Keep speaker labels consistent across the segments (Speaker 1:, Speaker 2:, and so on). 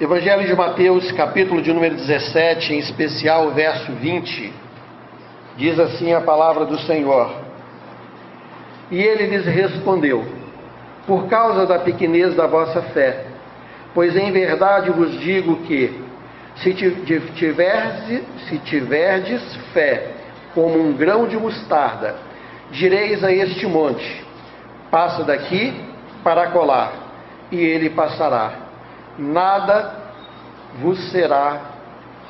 Speaker 1: Evangelho de Mateus, capítulo de número 17, em especial o verso 20, diz assim a palavra do Senhor. E ele lhes respondeu: Por causa da pequenez da vossa fé, pois em verdade vos digo que, se tiverdes, se tiverdes fé como um grão de mostarda, direis a este monte: Passa daqui para colar, e ele passará nada vos será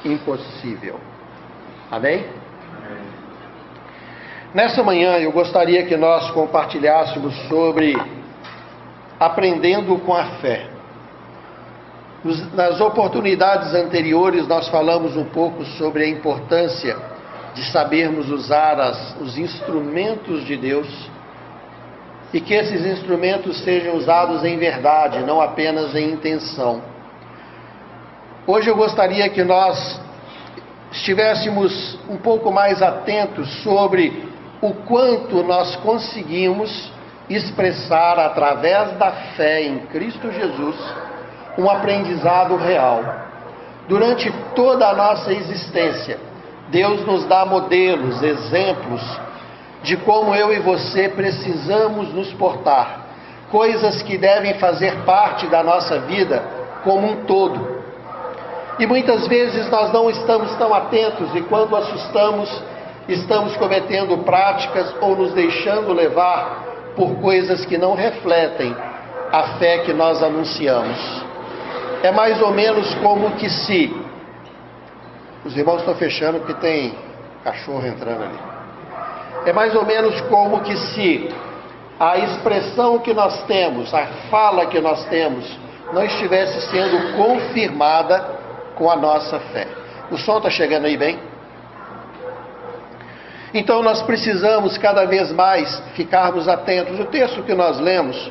Speaker 1: impossível. Amém? Nessa manhã eu gostaria que nós compartilhássemos sobre aprendendo com a fé. Nas oportunidades anteriores nós falamos um pouco sobre a importância de sabermos usar as, os instrumentos de Deus e que esses instrumentos sejam usados em verdade, não apenas em intenção. Hoje eu gostaria que nós estivéssemos um pouco mais atentos sobre o quanto nós conseguimos expressar através da fé em Cristo Jesus um aprendizado real. Durante toda a nossa existência, Deus nos dá modelos, exemplos de como eu e você precisamos nos portar, coisas que devem fazer parte da nossa vida como um todo. E muitas vezes nós não estamos tão atentos e quando assustamos, estamos cometendo práticas ou nos deixando levar por coisas que não refletem a fé que nós anunciamos. É mais ou menos como que se. Os irmãos estão fechando porque tem cachorro entrando ali. É mais ou menos como que se a expressão que nós temos, a fala que nós temos, não estivesse sendo confirmada com a nossa fé. O som está chegando aí bem? Então nós precisamos cada vez mais ficarmos atentos. O texto que nós lemos,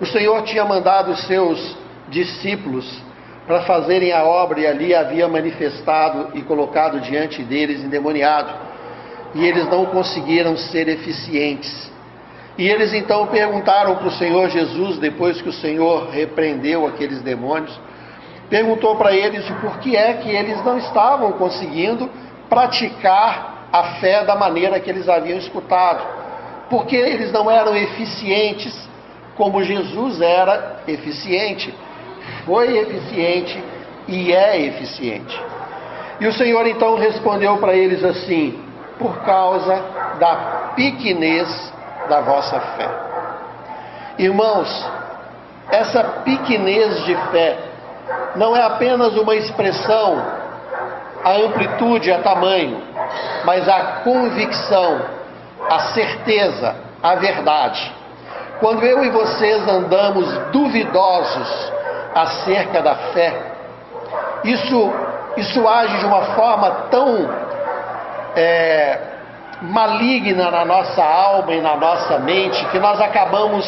Speaker 1: o Senhor tinha mandado os seus discípulos para fazerem a obra e ali havia manifestado e colocado diante deles endemoniado e eles não conseguiram ser eficientes. E eles então perguntaram para o Senhor Jesus, depois que o Senhor repreendeu aqueles demônios, perguntou para eles o porquê é que eles não estavam conseguindo praticar a fé da maneira que eles haviam escutado, porque eles não eram eficientes como Jesus era eficiente, foi eficiente e é eficiente. E o Senhor então respondeu para eles assim: por causa da pequenez da vossa fé. Irmãos, essa pequenez de fé não é apenas uma expressão a amplitude, a tamanho, mas a convicção, a certeza, a verdade. Quando eu e vocês andamos duvidosos acerca da fé, isso, isso age de uma forma tão é, maligna na nossa alma e na nossa mente que nós acabamos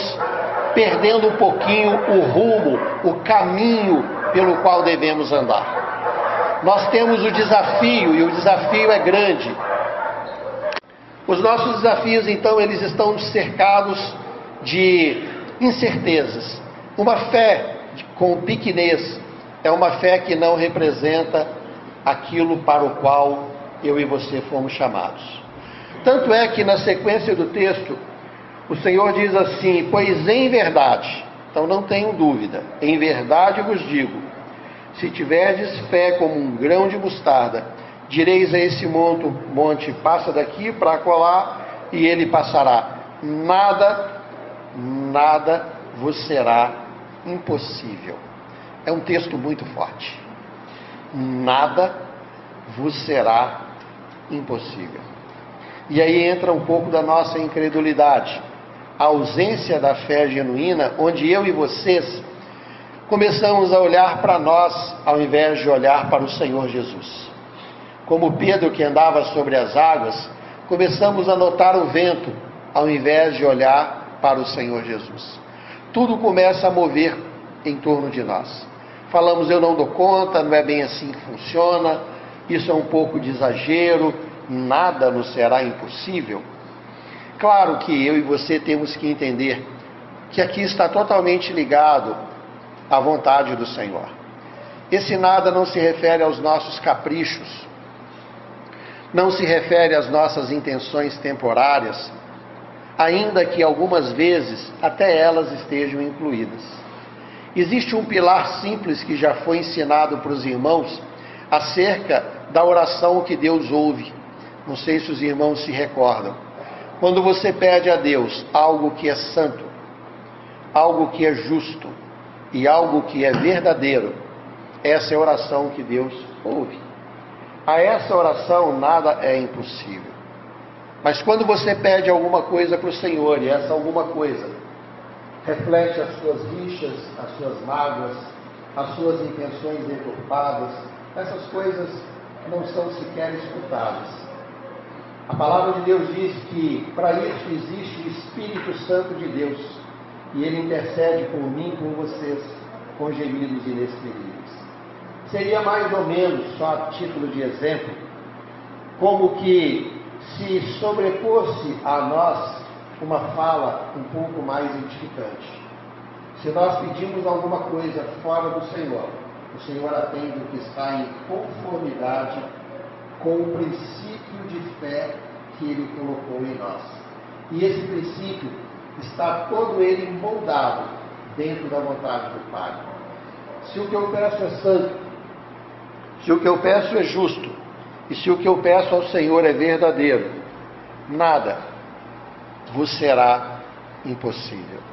Speaker 1: perdendo um pouquinho o rumo, o caminho pelo qual devemos andar. Nós temos o desafio e o desafio é grande. Os nossos desafios, então, eles estão cercados de incertezas. Uma fé com pequenez é uma fé que não representa aquilo para o qual eu e você fomos chamados. Tanto é que na sequência do texto, o Senhor diz assim: Pois em verdade, então não tenho dúvida, em verdade vos digo, se tiverdes fé como um grão de mostarda, direis a esse monte, monte passa daqui para colar, e ele passará. Nada, nada vos será impossível. É um texto muito forte. Nada vos será impossível. E aí entra um pouco da nossa incredulidade, a ausência da fé genuína, onde eu e vocês começamos a olhar para nós ao invés de olhar para o Senhor Jesus. Como Pedro que andava sobre as águas, começamos a notar o vento ao invés de olhar para o Senhor Jesus. Tudo começa a mover em torno de nós. Falamos, eu não dou conta, não é bem assim que funciona, isso é um pouco de exagero, nada nos será impossível. Claro que eu e você temos que entender que aqui está totalmente ligado à vontade do Senhor. Esse nada não se refere aos nossos caprichos, não se refere às nossas intenções temporárias, ainda que algumas vezes até elas estejam incluídas. Existe um pilar simples que já foi ensinado para os irmãos acerca da oração que Deus ouve. Não sei se os irmãos se recordam. Quando você pede a Deus algo que é santo, algo que é justo e algo que é verdadeiro, essa é a oração que Deus ouve. A essa oração nada é impossível. Mas quando você pede alguma coisa para o Senhor, e essa alguma coisa reflete as suas rixas, as suas mágoas, as suas intenções deturpadas, essas coisas não são sequer escutadas. A palavra de Deus diz que para isso existe o Espírito Santo de Deus, e ele intercede por mim, por vocês, com gemidos inexprimíveis. Seria mais ou menos, só a título de exemplo, como que se sobreposse a nós uma fala um pouco mais edificante. Se nós pedimos alguma coisa fora do Senhor, o Senhor atende o que está em conformidade com o princípio de fé que Ele colocou em nós. E esse princípio está todo ele moldado dentro da vontade do Pai. Se o que eu peço é santo, se o que eu peço é justo, e se o que eu peço ao Senhor é verdadeiro, nada vos será impossível.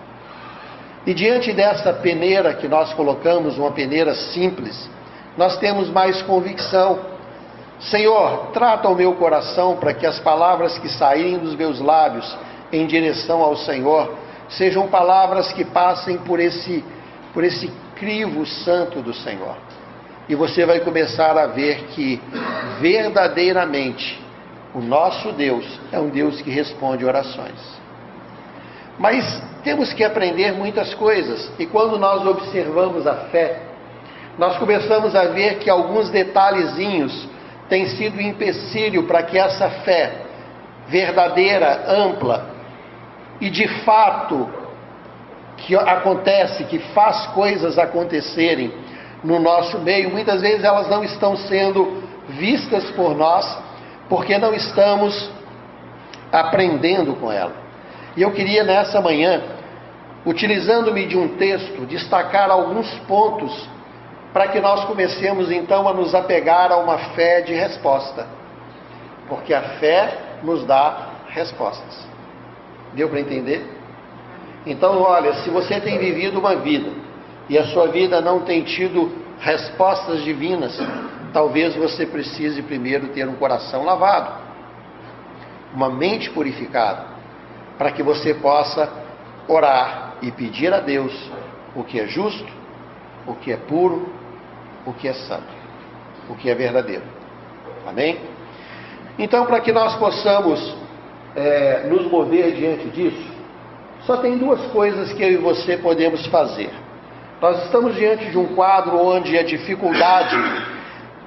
Speaker 1: E diante desta peneira que nós colocamos, uma peneira simples, nós temos mais convicção. Senhor, trata o meu coração para que as palavras que saírem dos meus lábios em direção ao Senhor sejam palavras que passem por esse, por esse crivo santo do Senhor. E você vai começar a ver que verdadeiramente o nosso Deus é um Deus que responde orações. Mas temos que aprender muitas coisas, e quando nós observamos a fé, nós começamos a ver que alguns detalhezinhos têm sido empecilho para que essa fé verdadeira, ampla e de fato que acontece, que faz coisas acontecerem no nosso meio, muitas vezes elas não estão sendo vistas por nós, porque não estamos aprendendo com ela. E eu queria nessa manhã, utilizando-me de um texto, destacar alguns pontos para que nós comecemos então a nos apegar a uma fé de resposta. Porque a fé nos dá respostas. Deu para entender? Então, olha, se você tem vivido uma vida e a sua vida não tem tido respostas divinas, talvez você precise primeiro ter um coração lavado, uma mente purificada para que você possa orar e pedir a Deus o que é justo, o que é puro, o que é santo, o que é verdadeiro. Amém? Então, para que nós possamos é, nos mover diante disso, só tem duas coisas que eu e você podemos fazer. Nós estamos diante de um quadro onde a dificuldade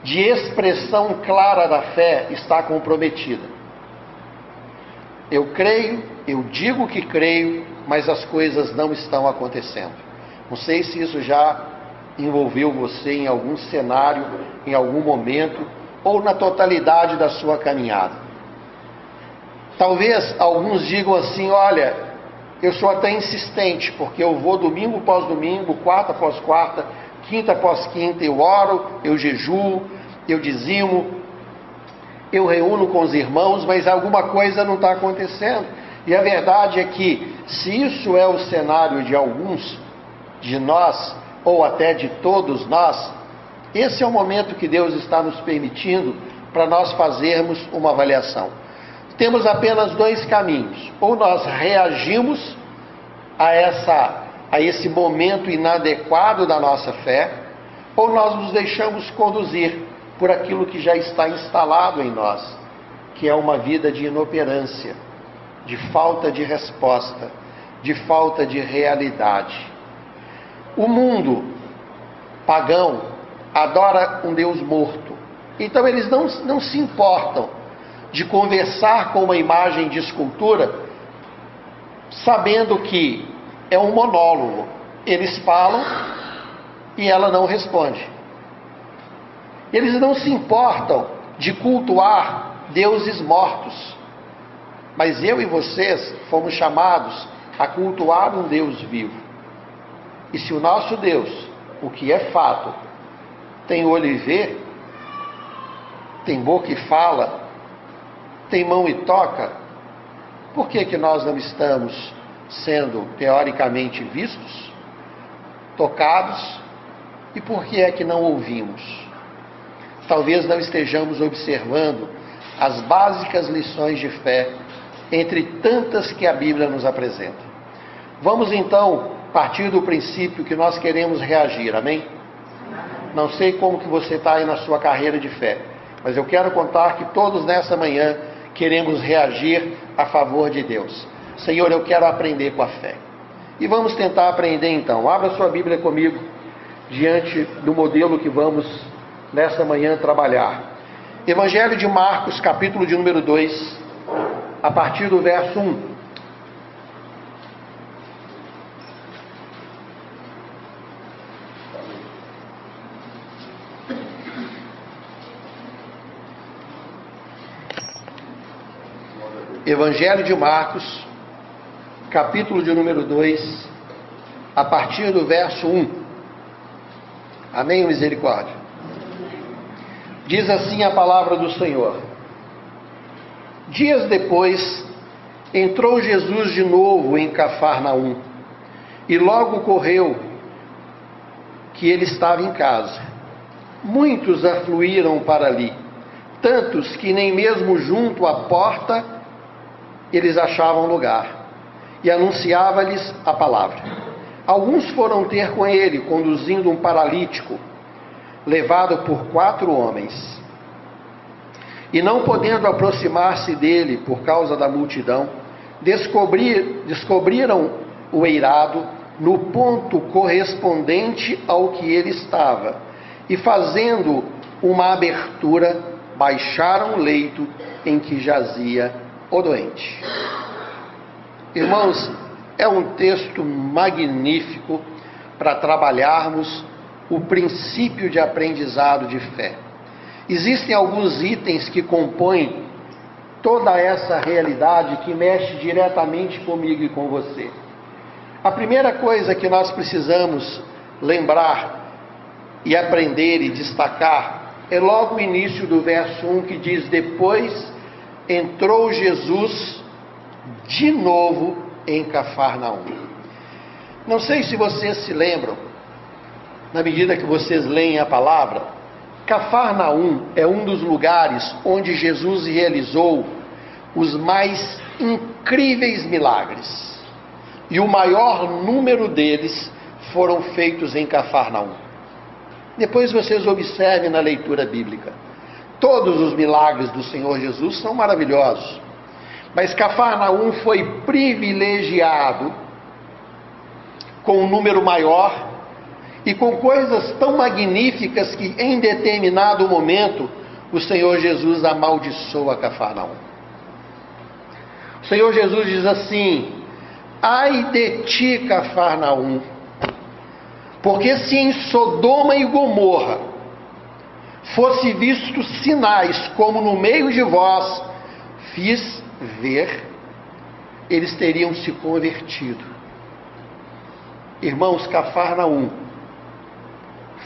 Speaker 1: de expressão clara da fé está comprometida. Eu creio eu digo que creio, mas as coisas não estão acontecendo. Não sei se isso já envolveu você em algum cenário, em algum momento, ou na totalidade da sua caminhada. Talvez alguns digam assim: olha, eu sou até insistente, porque eu vou domingo após domingo, quarta após quarta, quinta após quinta, eu oro, eu jejuo, eu dizimo, eu reúno com os irmãos, mas alguma coisa não está acontecendo. E a verdade é que, se isso é o cenário de alguns de nós, ou até de todos nós, esse é o momento que Deus está nos permitindo para nós fazermos uma avaliação. Temos apenas dois caminhos: ou nós reagimos a, essa, a esse momento inadequado da nossa fé, ou nós nos deixamos conduzir por aquilo que já está instalado em nós, que é uma vida de inoperância de falta de resposta, de falta de realidade. O mundo pagão adora um Deus morto. Então eles não, não se importam de conversar com uma imagem de escultura, sabendo que é um monólogo. Eles falam e ela não responde. Eles não se importam de cultuar deuses mortos. Mas eu e vocês fomos chamados a cultuar um Deus vivo. E se o nosso Deus, o que é fato, tem olho e vê, tem boca e fala, tem mão e toca, por que, que nós não estamos sendo teoricamente vistos, tocados, e por que é que não ouvimos? Talvez não estejamos observando as básicas lições de fé, entre tantas que a Bíblia nos apresenta. Vamos então partir do princípio que nós queremos reagir, amém? Não sei como que você está aí na sua carreira de fé, mas eu quero contar que todos nessa manhã queremos reagir a favor de Deus. Senhor, eu quero aprender com a fé. E vamos tentar aprender então. Abra sua Bíblia comigo diante do modelo que vamos nessa manhã trabalhar. Evangelho de Marcos, capítulo de número 2, a partir do verso 1. Evangelho de Marcos, capítulo de número 2, a partir do verso 1. Amém, misericórdia. Diz assim a palavra do Senhor. Dias depois, entrou Jesus de novo em Cafarnaum, e logo correu que ele estava em casa. Muitos afluíram para ali, tantos que nem mesmo junto à porta eles achavam lugar e anunciava-lhes a palavra. Alguns foram ter com ele, conduzindo um paralítico, levado por quatro homens. E não podendo aproximar-se dele por causa da multidão, descobrir, descobriram o eirado no ponto correspondente ao que ele estava, e fazendo uma abertura, baixaram o leito em que jazia o doente. Irmãos, é um texto magnífico para trabalharmos o princípio de aprendizado de fé. Existem alguns itens que compõem toda essa realidade que mexe diretamente comigo e com você. A primeira coisa que nós precisamos lembrar e aprender e destacar é logo o início do verso 1 que diz: Depois entrou Jesus de novo em Cafarnaum. Não sei se vocês se lembram, na medida que vocês leem a palavra, Cafarnaum é um dos lugares onde Jesus realizou os mais incríveis milagres. E o maior número deles foram feitos em Cafarnaum. Depois vocês observem na leitura bíblica. Todos os milagres do Senhor Jesus são maravilhosos. Mas Cafarnaum foi privilegiado com um número maior e com coisas tão magníficas que em determinado momento o Senhor Jesus amaldiçoa Cafarnaum. O Senhor Jesus diz assim: Ai de ti, Cafarnaum, porque se em Sodoma e Gomorra fosse vistos sinais, como no meio de vós fiz ver, eles teriam se convertido. Irmãos, Cafarnaum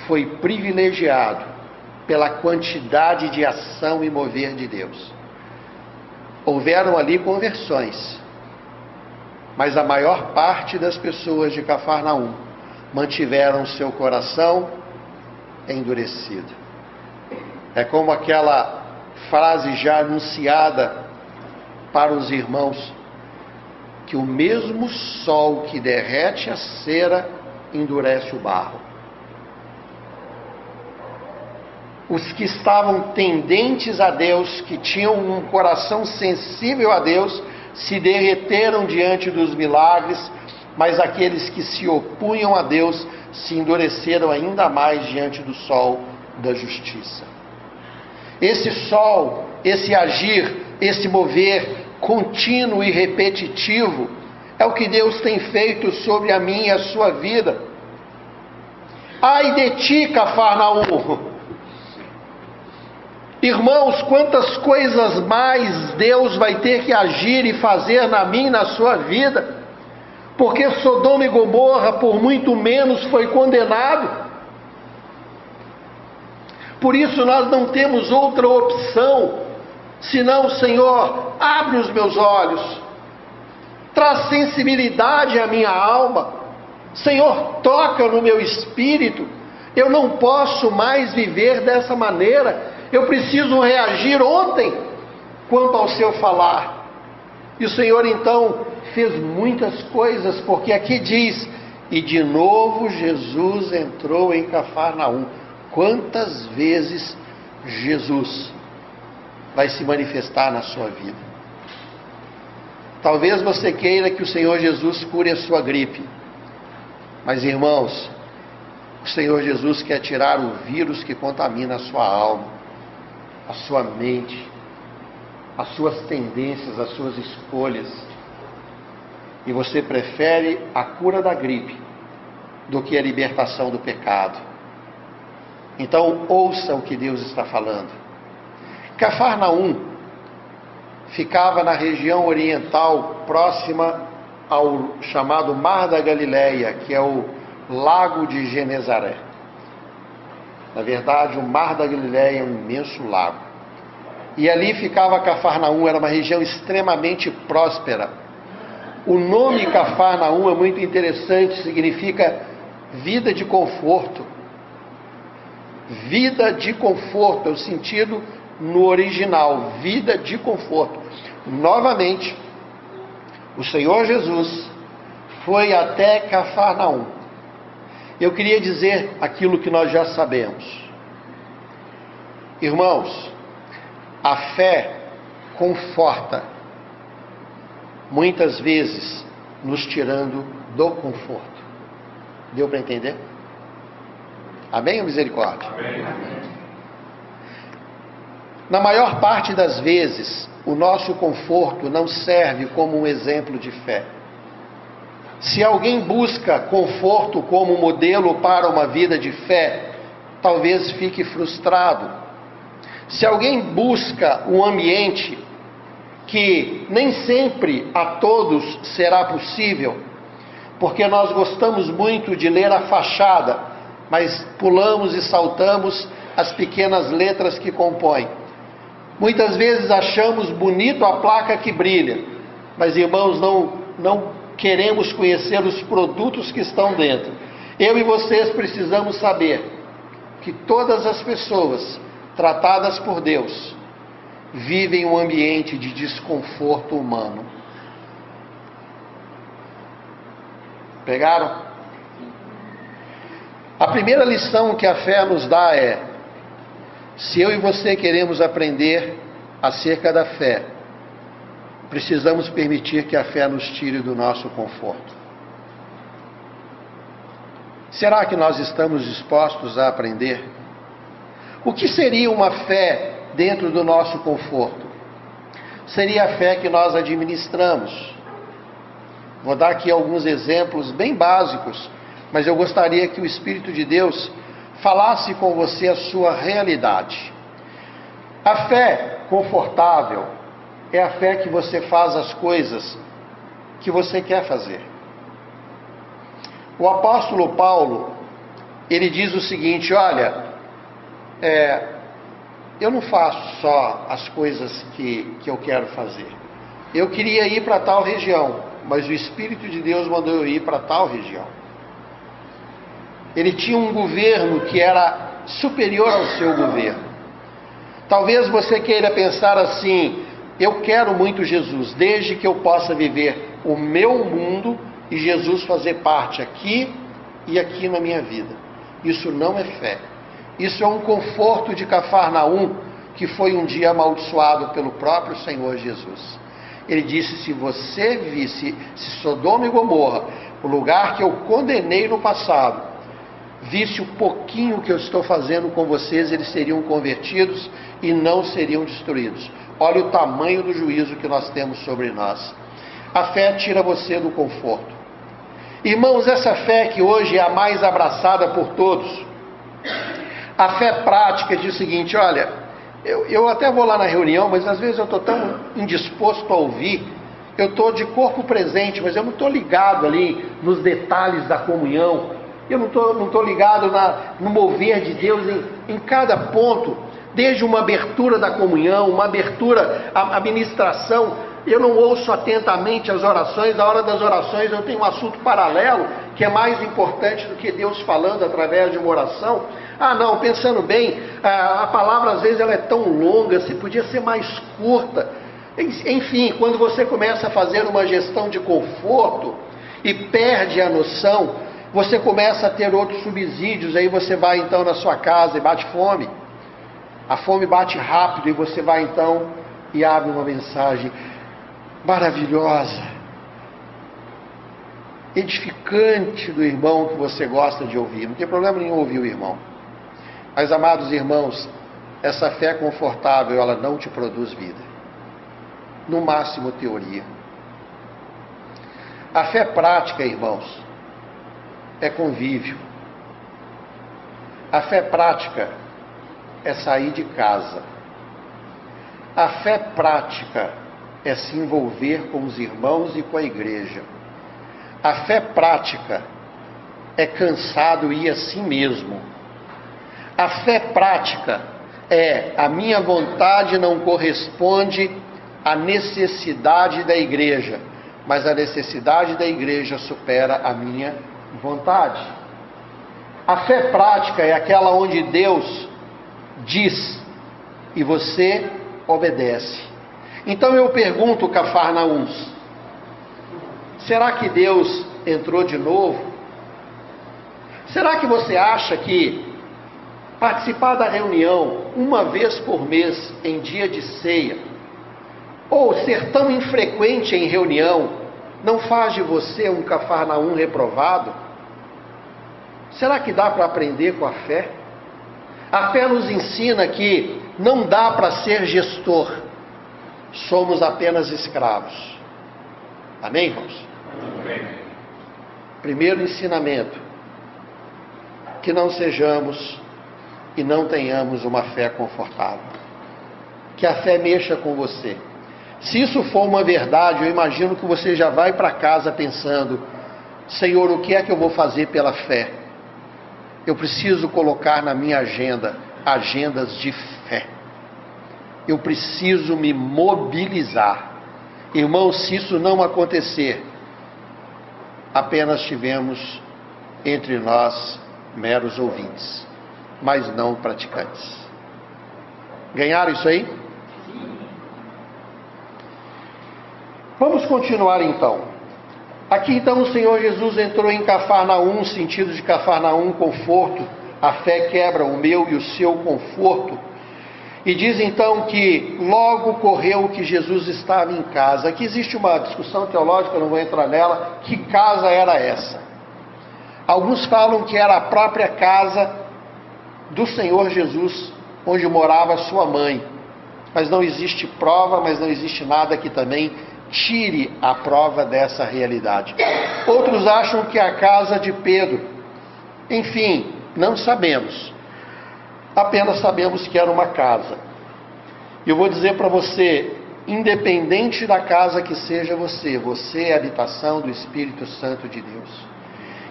Speaker 1: foi privilegiado pela quantidade de ação e mover de Deus. Houveram ali conversões, mas a maior parte das pessoas de Cafarnaum mantiveram seu coração endurecido. É como aquela frase já anunciada para os irmãos, que o mesmo sol que derrete a cera endurece o barro. Os que estavam tendentes a Deus, que tinham um coração sensível a Deus, se derreteram diante dos milagres, mas aqueles que se opunham a Deus se endureceram ainda mais diante do sol da justiça. Esse sol, esse agir, esse mover contínuo e repetitivo é o que Deus tem feito sobre a minha e a sua vida. Ai de ti, Cafarnaum! Irmãos, quantas coisas mais Deus vai ter que agir e fazer na minha na sua vida, porque Sodoma e Gomorra, por muito menos, foi condenado. Por isso nós não temos outra opção senão, Senhor, abre os meus olhos, traz sensibilidade à minha alma, Senhor, toca no meu espírito. Eu não posso mais viver dessa maneira. Eu preciso reagir ontem quanto ao seu falar. E o Senhor então fez muitas coisas, porque aqui diz: e de novo Jesus entrou em Cafarnaum. Quantas vezes Jesus vai se manifestar na sua vida? Talvez você queira que o Senhor Jesus cure a sua gripe. Mas irmãos, o Senhor Jesus quer tirar o vírus que contamina a sua alma, a sua mente, as suas tendências, as suas escolhas. E você prefere a cura da gripe do que a libertação do pecado. Então, ouça o que Deus está falando. Cafarnaum ficava na região oriental, próxima ao chamado Mar da Galileia, que é o Lago de Genezaré. Na verdade, o Mar da Galileia é um imenso lago. E ali ficava Cafarnaum, era uma região extremamente próspera. O nome Cafarnaum é muito interessante, significa vida de conforto Vida de conforto, é o sentido no original, vida de conforto. Novamente, o Senhor Jesus foi até Cafarnaum. Eu queria dizer aquilo que nós já sabemos. Irmãos, a fé conforta, muitas vezes nos tirando do conforto. Deu para entender? Amém ou misericórdia? Amém. Na maior parte das vezes, o nosso conforto não serve como um exemplo de fé. Se alguém busca conforto como modelo para uma vida de fé, talvez fique frustrado. Se alguém busca um ambiente que nem sempre a todos será possível, porque nós gostamos muito de ler a fachada, mas pulamos e saltamos as pequenas letras que compõem. Muitas vezes achamos bonito a placa que brilha, mas irmãos, não, não queremos conhecer os produtos que estão dentro. Eu e vocês precisamos saber que todas as pessoas tratadas por Deus vivem um ambiente de desconforto humano. Pegaram? A primeira lição que a fé nos dá é: se eu e você queremos aprender acerca da fé, precisamos permitir que a fé nos tire do nosso conforto. Será que nós estamos dispostos a aprender? O que seria uma fé dentro do nosso conforto? Seria a fé que nós administramos. Vou dar aqui alguns exemplos bem básicos mas eu gostaria que o Espírito de Deus falasse com você a sua realidade. A fé confortável é a fé que você faz as coisas que você quer fazer. O apóstolo Paulo, ele diz o seguinte: olha, é, eu não faço só as coisas que, que eu quero fazer. Eu queria ir para tal região, mas o Espírito de Deus mandou eu ir para tal região ele tinha um governo que era superior ao seu governo. Talvez você queira pensar assim: eu quero muito Jesus, desde que eu possa viver o meu mundo e Jesus fazer parte aqui e aqui na minha vida. Isso não é fé. Isso é um conforto de Cafarnaum que foi um dia amaldiçoado pelo próprio Senhor Jesus. Ele disse: se você visse se Sodoma e Gomorra, o lugar que eu condenei no passado, visse o pouquinho que eu estou fazendo com vocês, eles seriam convertidos e não seriam destruídos. Olha o tamanho do juízo que nós temos sobre nós. A fé tira você do conforto. Irmãos, essa fé que hoje é a mais abraçada por todos, a fé prática diz o seguinte: olha, Eu, eu até vou lá na reunião, mas às vezes eu estou tão indisposto a ouvir, eu estou de corpo presente, mas eu não estou ligado ali nos detalhes da comunhão, eu não estou não tô ligado na, no mover de Deus em, em cada ponto, desde uma abertura da comunhão, uma abertura, a ministração, eu não ouço atentamente as orações, na hora das orações eu tenho um assunto paralelo que é mais importante do que Deus falando através de uma oração. Ah, não, pensando bem, a palavra às vezes ela é tão longa, se podia ser mais curta. Enfim, quando você começa a fazer uma gestão de conforto e perde a noção, você começa a ter outros subsídios, aí você vai então na sua casa e bate fome. A fome bate rápido e você vai então e abre uma mensagem maravilhosa, edificante do irmão que você gosta de ouvir. Não tem problema nenhum ouvir o irmão. Mas, amados irmãos, essa fé confortável, ela não te produz vida. No máximo, teoria. A fé prática, irmãos, é convívio. A fé prática é sair de casa. A fé prática é se envolver com os irmãos e com a igreja. A fé prática é cansado ir a si mesmo a fé prática é a minha vontade não corresponde à necessidade da igreja, mas a necessidade da igreja supera a minha vontade. A fé prática é aquela onde Deus diz e você obedece. Então eu pergunto, Cafarnaús, será que Deus entrou de novo? Será que você acha que participar da reunião uma vez por mês em dia de ceia, ou ser tão infrequente em reunião, não faz de você um cafarnaum reprovado? Será que dá para aprender com a fé? A fé nos ensina que não dá para ser gestor, somos apenas escravos. Amém, irmãos? Amém. Primeiro ensinamento: que não sejamos e não tenhamos uma fé confortável. Que a fé mexa com você. Se isso for uma verdade, eu imagino que você já vai para casa pensando: Senhor, o que é que eu vou fazer pela fé? Eu preciso colocar na minha agenda agendas de fé. Eu preciso me mobilizar. Irmãos, se isso não acontecer, apenas tivemos entre nós meros ouvintes mas não praticantes. Ganharam isso aí? Vamos continuar então. Aqui então o Senhor Jesus entrou em Cafarnaum, sentido de Cafarnaum, conforto. A fé quebra o meu e o seu conforto. E diz então que logo correu que Jesus estava em casa. Aqui existe uma discussão teológica, não vou entrar nela. Que casa era essa? Alguns falam que era a própria casa do Senhor Jesus, onde morava sua mãe. Mas não existe prova, mas não existe nada que também tire a prova dessa realidade. Outros acham que a casa de Pedro. Enfim, não sabemos. Apenas sabemos que era uma casa. Eu vou dizer para você, independente da casa que seja você, você é habitação do Espírito Santo de Deus.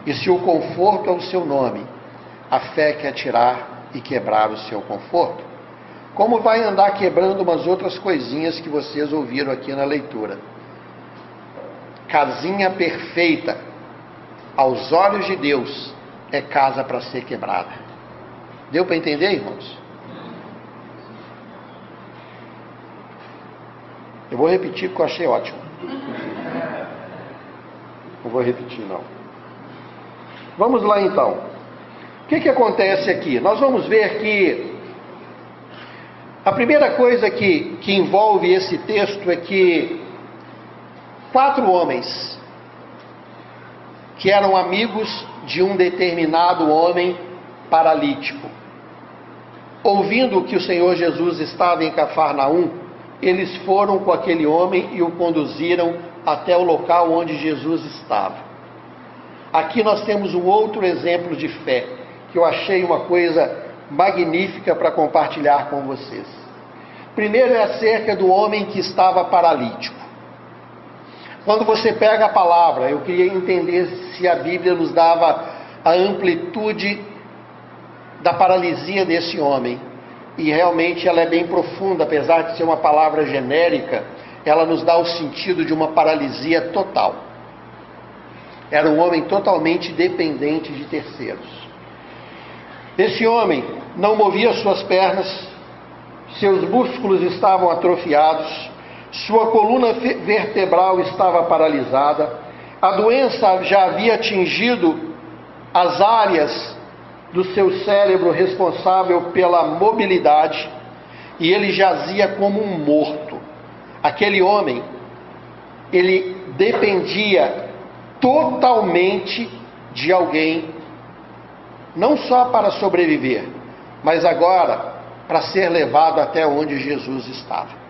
Speaker 1: E se o conforto é o seu nome, a fé quer tirar e quebrar o seu conforto. Como vai andar quebrando umas outras coisinhas que vocês ouviram aqui na leitura. Casinha perfeita, aos olhos de Deus, é casa para ser quebrada. Deu para entender, irmãos? Eu vou repetir porque eu achei ótimo. Não vou repetir, não. Vamos lá então. O que, que acontece aqui? Nós vamos ver que a primeira coisa que, que envolve esse texto é que quatro homens que eram amigos de um determinado homem paralítico, ouvindo que o Senhor Jesus estava em Cafarnaum, eles foram com aquele homem e o conduziram até o local onde Jesus estava. Aqui nós temos um outro exemplo de fé que eu achei uma coisa magnífica para compartilhar com vocês. Primeiro é acerca do homem que estava paralítico. Quando você pega a palavra, eu queria entender se a Bíblia nos dava a amplitude da paralisia desse homem. E realmente ela é bem profunda, apesar de ser uma palavra genérica, ela nos dá o sentido de uma paralisia total. Era um homem totalmente dependente de terceiros. Esse homem não movia suas pernas, seus músculos estavam atrofiados, sua coluna vertebral estava paralisada, a doença já havia atingido as áreas do seu cérebro responsável pela mobilidade e ele jazia como um morto. Aquele homem, ele dependia totalmente de alguém, não só para sobreviver, mas agora para ser levado até onde Jesus estava.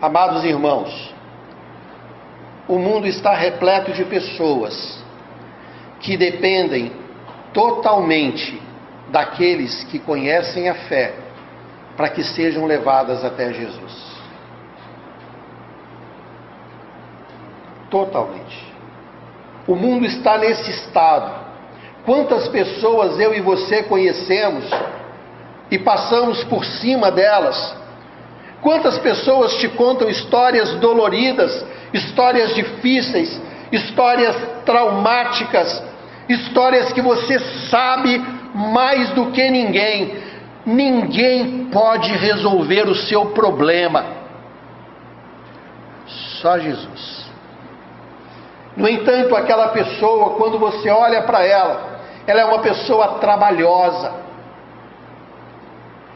Speaker 1: Amados irmãos, o mundo está repleto de pessoas que dependem totalmente daqueles que conhecem a fé para que sejam levadas até Jesus. Totalmente. O mundo está nesse estado. Quantas pessoas eu e você conhecemos e passamos por cima delas Quantas pessoas te contam histórias doloridas, histórias difíceis, histórias traumáticas, histórias que você sabe mais do que ninguém. Ninguém pode resolver o seu problema. Só Jesus. No entanto, aquela pessoa, quando você olha para ela, ela é uma pessoa trabalhosa,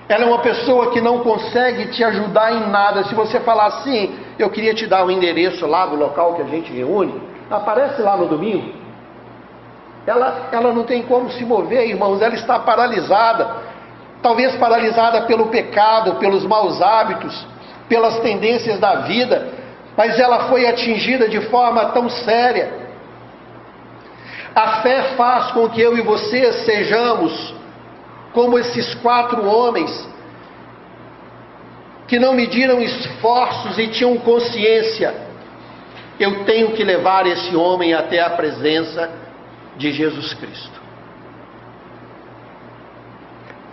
Speaker 1: ela é uma pessoa que não consegue te ajudar em nada. Se você falar assim, eu queria te dar o endereço lá do local que a gente reúne, aparece lá no domingo. Ela, ela não tem como se mover, irmãos, ela está paralisada. Talvez paralisada pelo pecado, pelos maus hábitos, pelas tendências da vida, mas ela foi atingida de forma tão séria. A fé faz com que eu e você sejamos como esses quatro homens que não mediram esforços e tinham consciência. Eu tenho que levar esse homem até a presença de Jesus Cristo.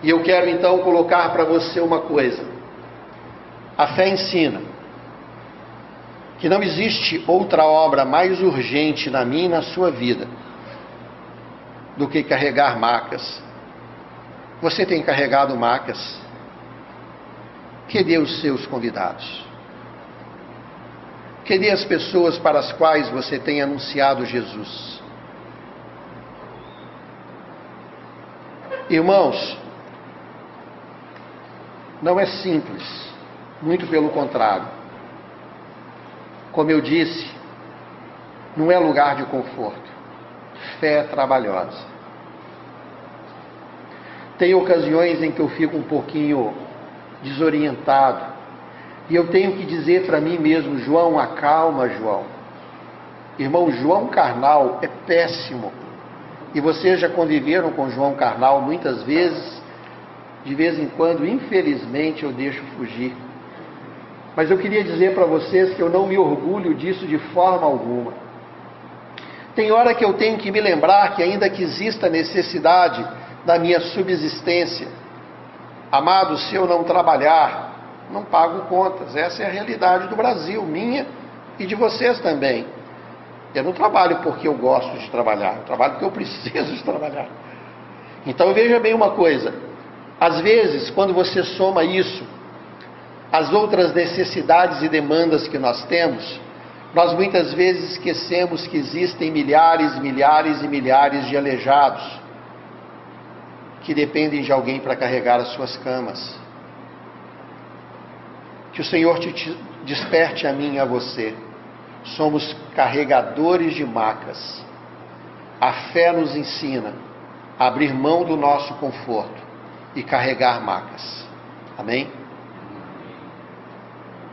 Speaker 1: E eu quero então colocar para você uma coisa. A fé ensina que não existe outra obra mais urgente na minha e na sua vida do que carregar macas você tem carregado macas. Que dê os seus convidados. Que dê as pessoas para as quais você tem anunciado Jesus. Irmãos, não é simples, muito pelo contrário. Como eu disse, não é lugar de conforto. Fé trabalhosa. Tem ocasiões em que eu fico um pouquinho desorientado. E eu tenho que dizer para mim mesmo, João, acalma, João. Irmão, João Carnal é péssimo. E vocês já conviveram com João Carnal muitas vezes. De vez em quando, infelizmente, eu deixo fugir. Mas eu queria dizer para vocês que eu não me orgulho disso de forma alguma. Tem hora que eu tenho que me lembrar que, ainda que exista necessidade da minha subsistência. Amado, se eu não trabalhar, não pago contas. Essa é a realidade do Brasil, minha e de vocês também. Eu não trabalho porque eu gosto de trabalhar, eu trabalho porque eu preciso de trabalhar. Então veja bem uma coisa: às vezes, quando você soma isso, as outras necessidades e demandas que nós temos, nós muitas vezes esquecemos que existem milhares, milhares e milhares de aleijados que dependem de alguém para carregar as suas camas. Que o Senhor te desperte a mim e a você. Somos carregadores de macas. A fé nos ensina a abrir mão do nosso conforto e carregar macas. Amém?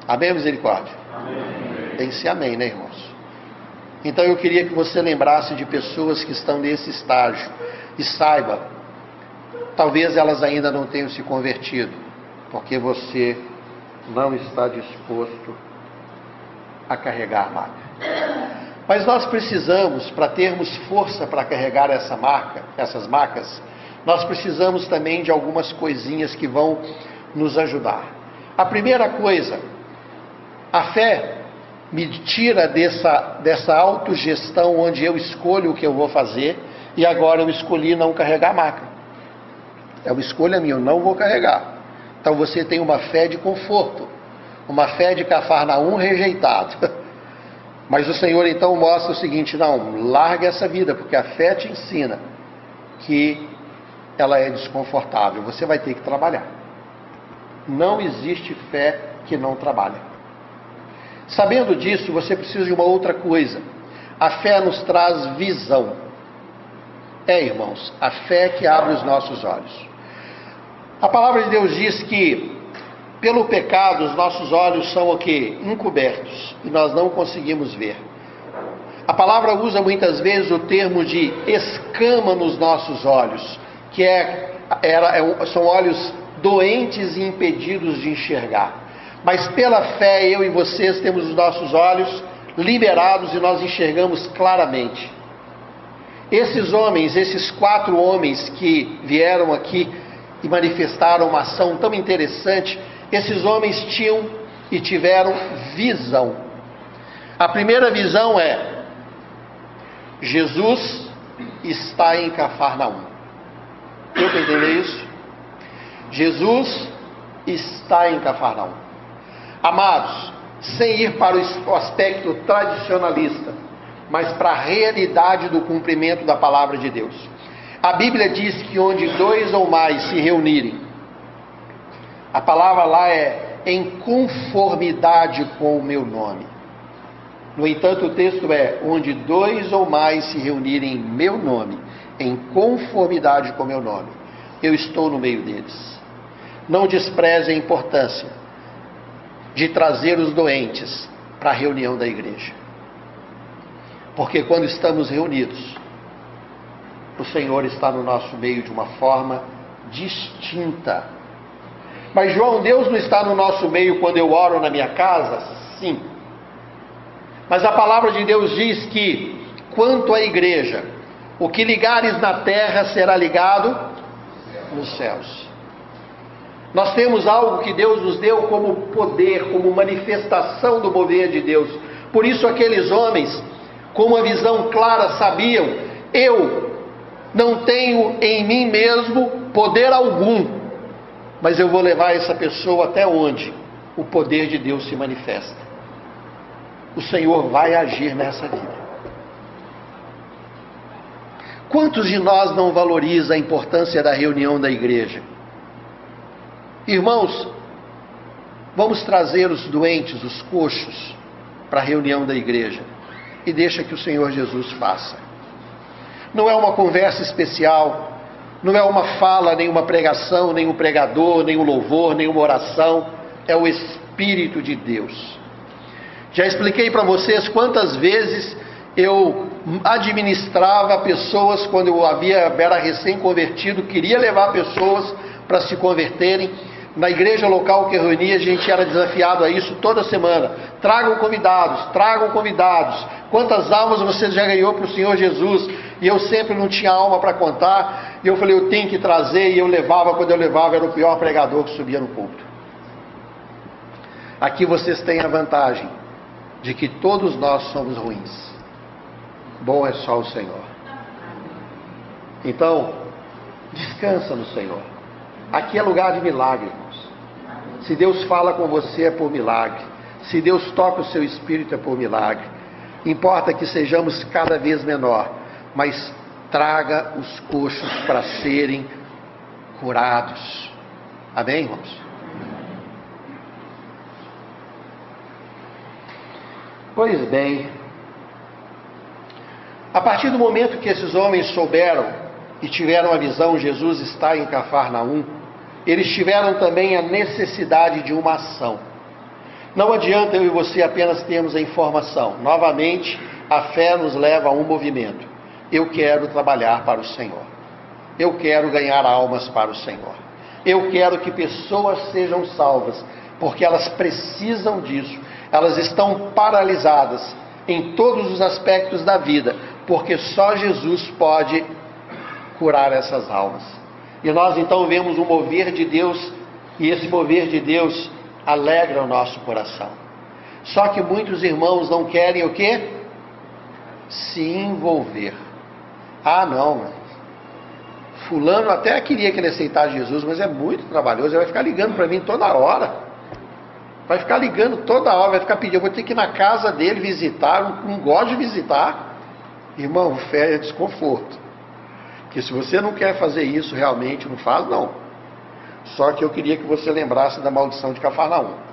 Speaker 1: Amém, misericórdia? Amém. Tem que ser amém, né, irmãos? Então eu queria que você lembrasse de pessoas que estão nesse estágio e saiba Talvez elas ainda não tenham se convertido, porque você não está disposto a carregar a marca. Mas nós precisamos, para termos força para carregar essa marca, essas marcas, nós precisamos também de algumas coisinhas que vão nos ajudar. A primeira coisa, a fé me tira dessa, dessa autogestão onde eu escolho o que eu vou fazer e agora eu escolhi não carregar a maca. É uma escolha minha, eu não vou carregar. Então você tem uma fé de conforto, uma fé de Cafarnaum rejeitado. Mas o Senhor então mostra o seguinte: não, larga essa vida, porque a fé te ensina que ela é desconfortável, você vai ter que trabalhar. Não existe fé que não trabalha. Sabendo disso, você precisa de uma outra coisa. A fé nos traz visão. É, irmãos, a fé que abre os nossos olhos. A palavra de Deus diz que pelo pecado os nossos olhos são o que? Encobertos e nós não conseguimos ver. A palavra usa muitas vezes o termo de escama nos nossos olhos, que é, era, é, são olhos doentes e impedidos de enxergar. Mas pela fé, eu e vocês temos os nossos olhos liberados e nós enxergamos claramente. Esses homens, esses quatro homens que vieram aqui e manifestaram uma ação tão interessante, esses homens tinham e tiveram visão. A primeira visão é: Jesus está em Cafarnaum. Deu para entender isso? Jesus está em Cafarnaum. Amados, sem ir para o aspecto tradicionalista, mas para a realidade do cumprimento da palavra de Deus. A Bíblia diz que onde dois ou mais se reunirem, a palavra lá é em conformidade com o meu nome. No entanto, o texto é: onde dois ou mais se reunirem em meu nome, em conformidade com o meu nome, eu estou no meio deles. Não despreze a importância de trazer os doentes para a reunião da igreja. Porque quando estamos reunidos, o Senhor está no nosso meio de uma forma distinta. Mas, João, Deus não está no nosso meio quando eu oro na minha casa? Sim. Mas a palavra de Deus diz que, quanto à igreja, o que ligares na terra será ligado nos céus. Nós temos algo que Deus nos deu como poder, como manifestação do mover de Deus. Por isso, aqueles homens, com uma visão clara, sabiam: eu não tenho em mim mesmo poder algum, mas eu vou levar essa pessoa até onde o poder de Deus se manifesta. O Senhor vai agir nessa vida. Quantos de nós não valoriza a importância da reunião da igreja? Irmãos, vamos trazer os doentes, os coxos, para a reunião da igreja e deixa que o Senhor Jesus faça. Não é uma conversa especial, não é uma fala, nem uma pregação, nem um pregador, nem um louvor, nem uma oração, é o Espírito de Deus. Já expliquei para vocês quantas vezes eu administrava pessoas quando eu havia era recém-convertido, queria levar pessoas para se converterem na igreja local que eu reunia, a gente era desafiado a isso toda semana. Tragam convidados, tragam convidados. Quantas almas você já ganhou para o Senhor Jesus? E eu sempre não tinha alma para contar. E eu falei, eu tenho que trazer. E eu levava, quando eu levava, era o pior pregador que subia no púlpito. Aqui vocês têm a vantagem de que todos nós somos ruins. Bom é só o Senhor. Então, descansa no Senhor. Aqui é lugar de milagre. Se Deus fala com você é por milagre. Se Deus toca o seu espírito é por milagre. Importa que sejamos cada vez menor, mas traga os coxos para serem curados. Amém, irmãos? Pois bem, a partir do momento que esses homens souberam e tiveram a visão, Jesus está em Cafarnaum, eles tiveram também a necessidade de uma ação. Não adianta eu e você apenas termos a informação. Novamente, a fé nos leva a um movimento. Eu quero trabalhar para o Senhor. Eu quero ganhar almas para o Senhor. Eu quero que pessoas sejam salvas, porque elas precisam disso. Elas estão paralisadas em todos os aspectos da vida, porque só Jesus pode curar essas almas. E nós então vemos o mover de Deus, e esse mover de Deus alegra o nosso coração. Só que muitos irmãos não querem o quê? Se envolver. Ah, não, mas fulano até queria que ele aceitasse Jesus, mas é muito trabalhoso, ele vai ficar ligando para mim toda hora. Vai ficar ligando toda hora, vai ficar pedindo, eu vou ter que ir na casa dele visitar, não, não gosto de visitar. Irmão, fé é desconforto. Que se você não quer fazer isso realmente, não faz, não. Só que eu queria que você lembrasse da maldição de Cafarnaum.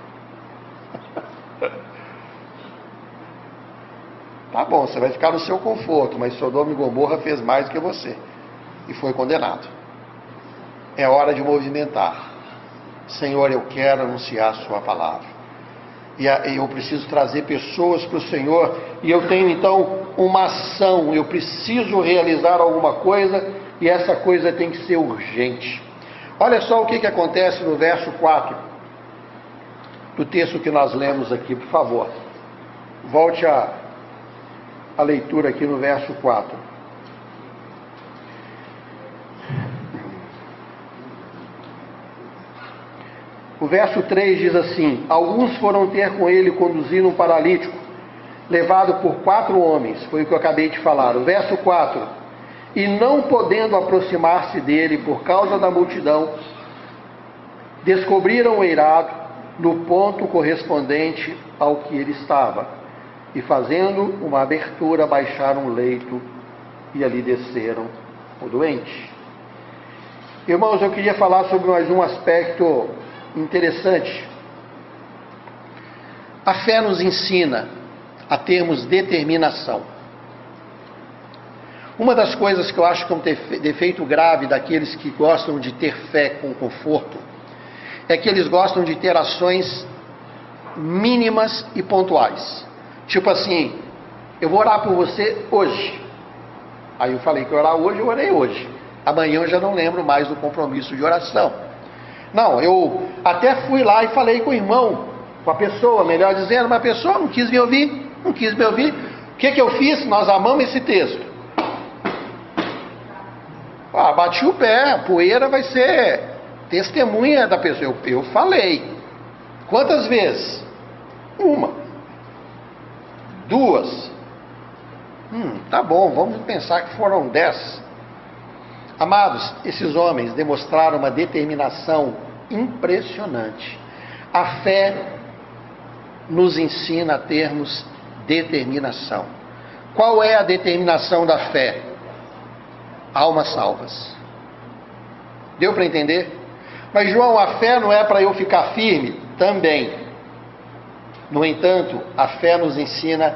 Speaker 1: Tá bom, você vai ficar no seu conforto, mas Sodoma e Gomorra fez mais do que você e foi condenado. É hora de movimentar. Senhor, eu quero anunciar a Sua palavra. E eu preciso trazer pessoas para o Senhor. E eu tenho então uma ação. Eu preciso realizar alguma coisa. E essa coisa tem que ser urgente. Olha só o que, que acontece no verso 4 do texto que nós lemos aqui, por favor. Volte a, a leitura aqui no verso 4. Verso 3 diz assim: Alguns foram ter com ele conduzindo um paralítico, levado por quatro homens, foi o que eu acabei de falar. O verso 4: E não podendo aproximar-se dele por causa da multidão, descobriram o eirado no ponto correspondente ao que ele estava, e fazendo uma abertura, baixaram o leito e ali desceram o doente. Irmãos, eu queria falar sobre mais um aspecto interessante. A fé nos ensina a termos determinação. Uma das coisas que eu acho que é um defeito grave daqueles que gostam de ter fé com conforto é que eles gostam de ter ações mínimas e pontuais. Tipo assim, eu vou orar por você hoje. Aí eu falei que eu orar hoje, eu orei hoje. Amanhã eu já não lembro mais do compromisso de oração. Não, eu até fui lá e falei com o irmão, com a pessoa, melhor dizendo, mas a pessoa não quis me ouvir, não quis me ouvir. O que, que eu fiz? Nós amamos esse texto. Ah, bati o pé, a poeira vai ser testemunha da pessoa. Eu, eu falei. Quantas vezes? Uma. Duas. Hum, tá bom, vamos pensar que foram dez. Amados, esses homens demonstraram uma determinação impressionante. A fé nos ensina a termos determinação. Qual é a determinação da fé? Almas salvas. Deu para entender? Mas, João, a fé não é para eu ficar firme? Também. No entanto, a fé nos ensina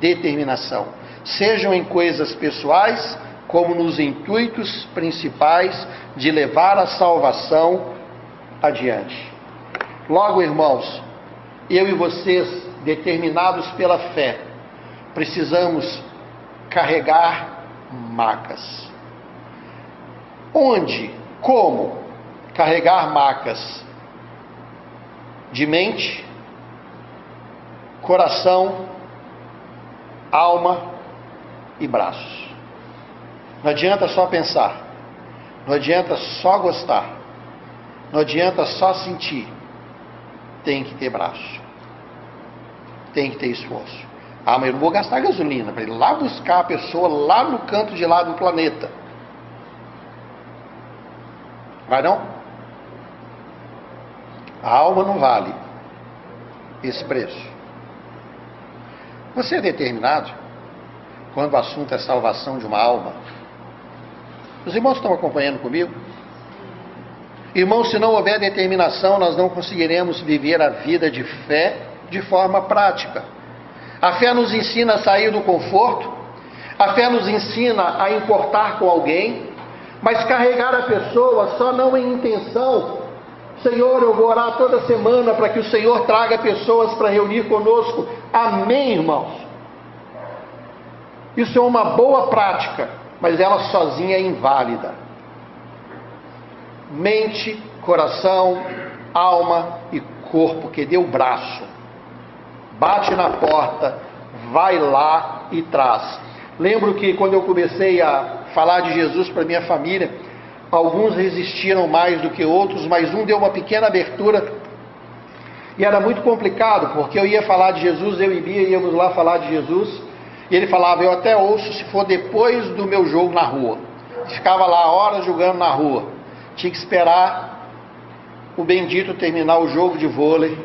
Speaker 1: determinação. Sejam em coisas pessoais como nos intuitos principais de levar a salvação adiante. Logo, irmãos, eu e vocês, determinados pela fé, precisamos carregar macas. Onde? Como? Carregar macas de mente, coração, alma e braços. Não adianta só pensar. Não adianta só gostar. Não adianta só sentir. Tem que ter braço. Tem que ter esforço. Ah, mas eu não vou gastar gasolina para ir lá buscar a pessoa lá no canto de lá do planeta. Vai não? A alma não vale esse preço. Você é determinado quando o assunto é salvação de uma alma os irmãos estão acompanhando comigo? Irmãos, se não houver determinação, nós não conseguiremos viver a vida de fé de forma prática. A fé nos ensina a sair do conforto, a fé nos ensina a importar com alguém, mas carregar a pessoa só não em intenção. Senhor, eu vou orar toda semana para que o Senhor traga pessoas para reunir conosco. Amém, irmãos? Isso é uma boa prática mas ela sozinha é inválida. Mente, coração, alma e corpo, que dê o braço. Bate na porta, vai lá e traz. Lembro que quando eu comecei a falar de Jesus para minha família, alguns resistiram mais do que outros, mas um deu uma pequena abertura e era muito complicado, porque eu ia falar de Jesus, eu e Bia íamos lá falar de Jesus, e ele falava: Eu até ouço se for depois do meu jogo na rua. Ficava lá horas jogando na rua. Tinha que esperar o bendito terminar o jogo de vôlei.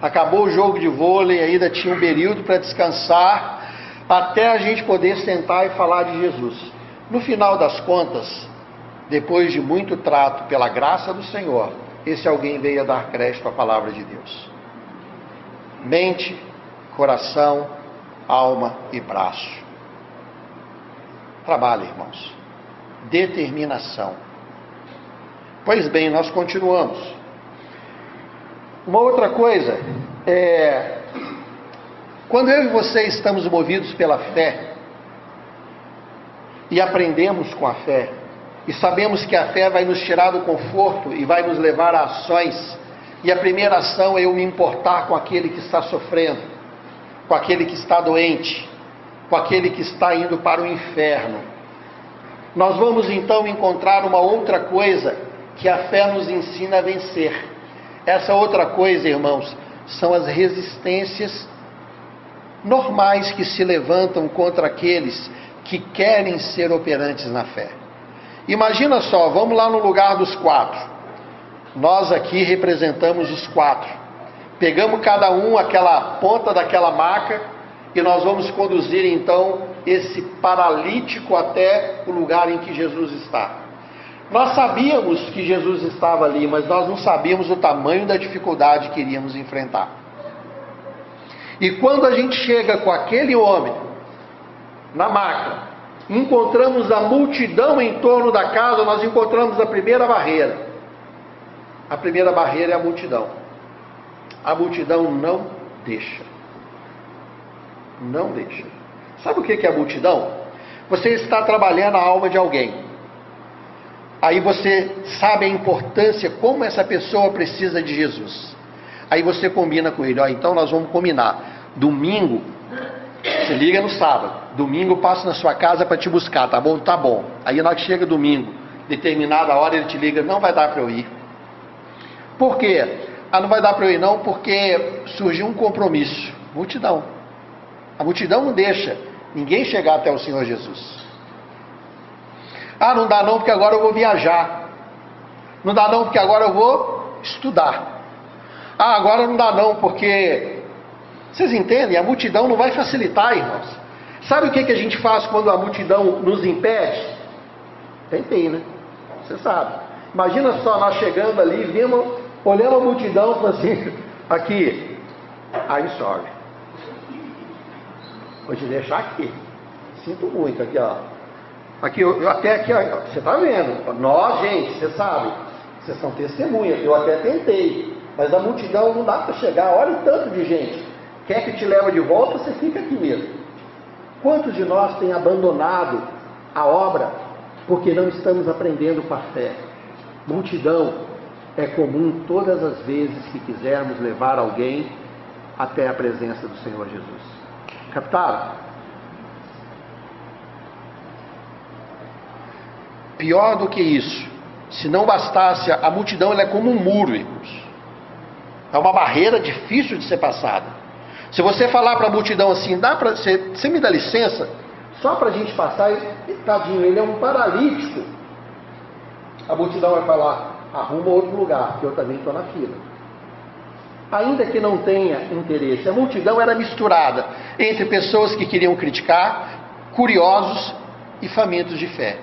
Speaker 1: Acabou o jogo de vôlei, ainda tinha um período para descansar, até a gente poder sentar e falar de Jesus. No final das contas, depois de muito trato pela graça do Senhor, esse alguém veio a dar crédito à palavra de Deus. Mente, coração, alma e braço. Trabalhe, irmãos. Determinação. Pois bem, nós continuamos. Uma outra coisa é quando eu e você estamos movidos pela fé e aprendemos com a fé, e sabemos que a fé vai nos tirar do conforto e vai nos levar a ações. E a primeira ação é eu me importar com aquele que está sofrendo, com aquele que está doente, com aquele que está indo para o inferno. Nós vamos então encontrar uma outra coisa que a fé nos ensina a vencer. Essa outra coisa, irmãos, são as resistências normais que se levantam contra aqueles que querem ser operantes na fé. Imagina só, vamos lá no lugar dos quatro. Nós aqui representamos os quatro. Pegamos cada um aquela ponta daquela maca e nós vamos conduzir então esse paralítico até o lugar em que Jesus está. Nós sabíamos que Jesus estava ali, mas nós não sabíamos o tamanho da dificuldade que iríamos enfrentar. E quando a gente chega com aquele homem na maca, encontramos a multidão em torno da casa, nós encontramos a primeira barreira. A primeira barreira é a multidão. A multidão não deixa. Não deixa. Sabe o que é a multidão? Você está trabalhando a alma de alguém. Aí você sabe a importância, como essa pessoa precisa de Jesus. Aí você combina com ele, ó, então nós vamos combinar. Domingo você liga no sábado. Domingo eu passo na sua casa para te buscar, tá bom? Tá bom. Aí na hora que chega domingo, determinada hora ele te liga, não vai dar para eu ir. Por quê? Ah, não vai dar para eu ir não, porque surgiu um compromisso. Multidão. A multidão não deixa ninguém chegar até o Senhor Jesus. Ah, não dá não porque agora eu vou viajar. Não dá não porque agora eu vou estudar. Ah, agora não dá não porque vocês entendem? A multidão não vai facilitar, irmãos. Sabe o que, que a gente faz quando a multidão nos impede? Tentei, né? Você sabe. Imagina só nós chegando ali, vimos, olhamos a multidão falamos assim, aqui, I'm sorry. Vou te deixar aqui. Sinto muito aqui, ó. Aqui, eu, até aqui, ó, você está vendo. Nós, gente, você sabe, vocês são testemunhas, eu até tentei. Mas a multidão não dá para chegar, olha o tanto de gente. Quer que te leva de volta, você fica aqui mesmo. Quantos de nós têm abandonado a obra porque não estamos aprendendo com a fé? Multidão é comum todas as vezes que quisermos levar alguém até a presença do Senhor Jesus. Captaram? Pior do que isso, se não bastasse, a multidão é como um muro, irmãos. É uma barreira difícil de ser passada. Se você falar para a multidão assim, dá para você, você me dá licença, só para a gente passar, tadinho, ele é um paralítico. A multidão vai falar, arruma outro lugar, que eu também estou na fila. Ainda que não tenha interesse, a multidão era misturada entre pessoas que queriam criticar, curiosos e famintos de fé.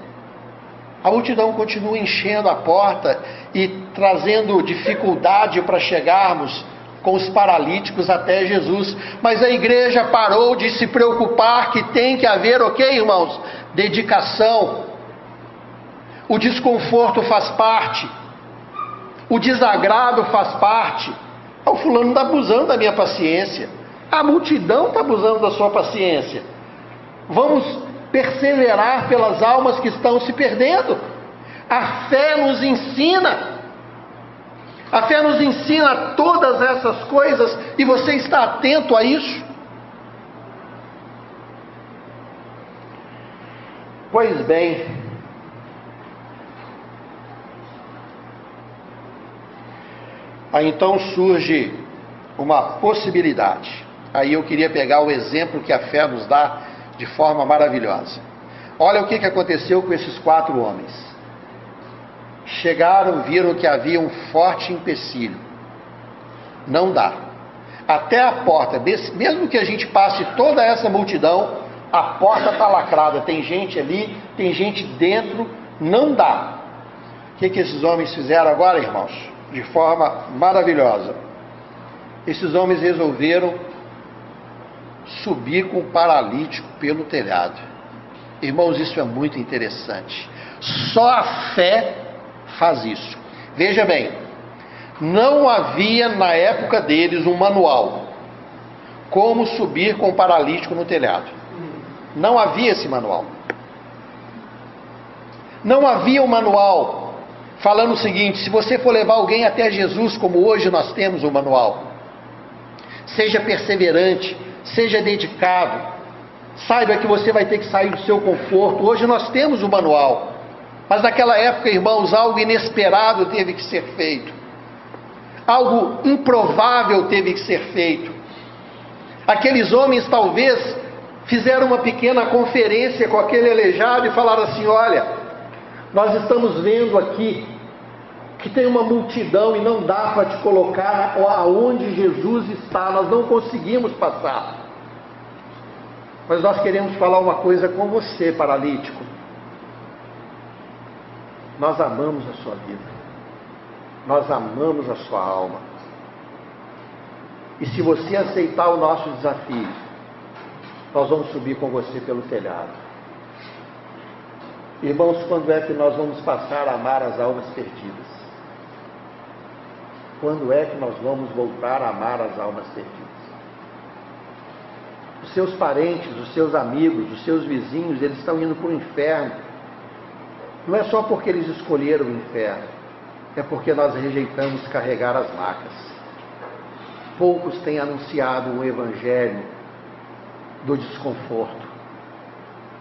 Speaker 1: A multidão continua enchendo a porta e trazendo dificuldade para chegarmos com os paralíticos até Jesus. Mas a igreja parou de se preocupar que tem que haver, ok, irmãos? Dedicação. O desconforto faz parte. O desagrado faz parte. Ah, o fulano está abusando da minha paciência. A multidão está abusando da sua paciência. Vamos perseverar pelas almas que estão se perdendo. A fé nos ensina A fé nos ensina todas essas coisas e você está atento a isso? Pois bem, aí então surge uma possibilidade. Aí eu queria pegar o exemplo que a fé nos dá de forma maravilhosa. Olha o que, que aconteceu com esses quatro homens. Chegaram, viram que havia um forte empecilho. Não dá. Até a porta, mesmo que a gente passe toda essa multidão, a porta está lacrada. Tem gente ali, tem gente dentro, não dá. O que, que esses homens fizeram agora, irmãos? De forma maravilhosa. Esses homens resolveram subir com o paralítico pelo telhado. Irmãos, isso é muito interessante. Só a fé faz isso. Veja bem, não havia na época deles um manual como subir com o paralítico no telhado. Não havia esse manual. Não havia um manual falando o seguinte: se você for levar alguém até Jesus, como hoje nós temos o manual, seja perseverante, seja dedicado, Saiba que você vai ter que sair do seu conforto. Hoje nós temos o manual. Mas naquela época, irmãos, algo inesperado teve que ser feito. Algo improvável teve que ser feito. Aqueles homens talvez fizeram uma pequena conferência com aquele aleijado e falaram assim: Olha, nós estamos vendo aqui que tem uma multidão e não dá para te colocar aonde Jesus está, nós não conseguimos passar. Mas nós queremos falar uma coisa com você, paralítico. Nós amamos a sua vida. Nós amamos a sua alma. E se você aceitar o nosso desafio, nós vamos subir com você pelo telhado. Irmãos, quando é que nós vamos passar a amar as almas perdidas? Quando é que nós vamos voltar a amar as almas perdidas? os seus parentes, os seus amigos, os seus vizinhos, eles estão indo para o inferno. Não é só porque eles escolheram o inferno, é porque nós rejeitamos carregar as macas. Poucos têm anunciado o evangelho do desconforto,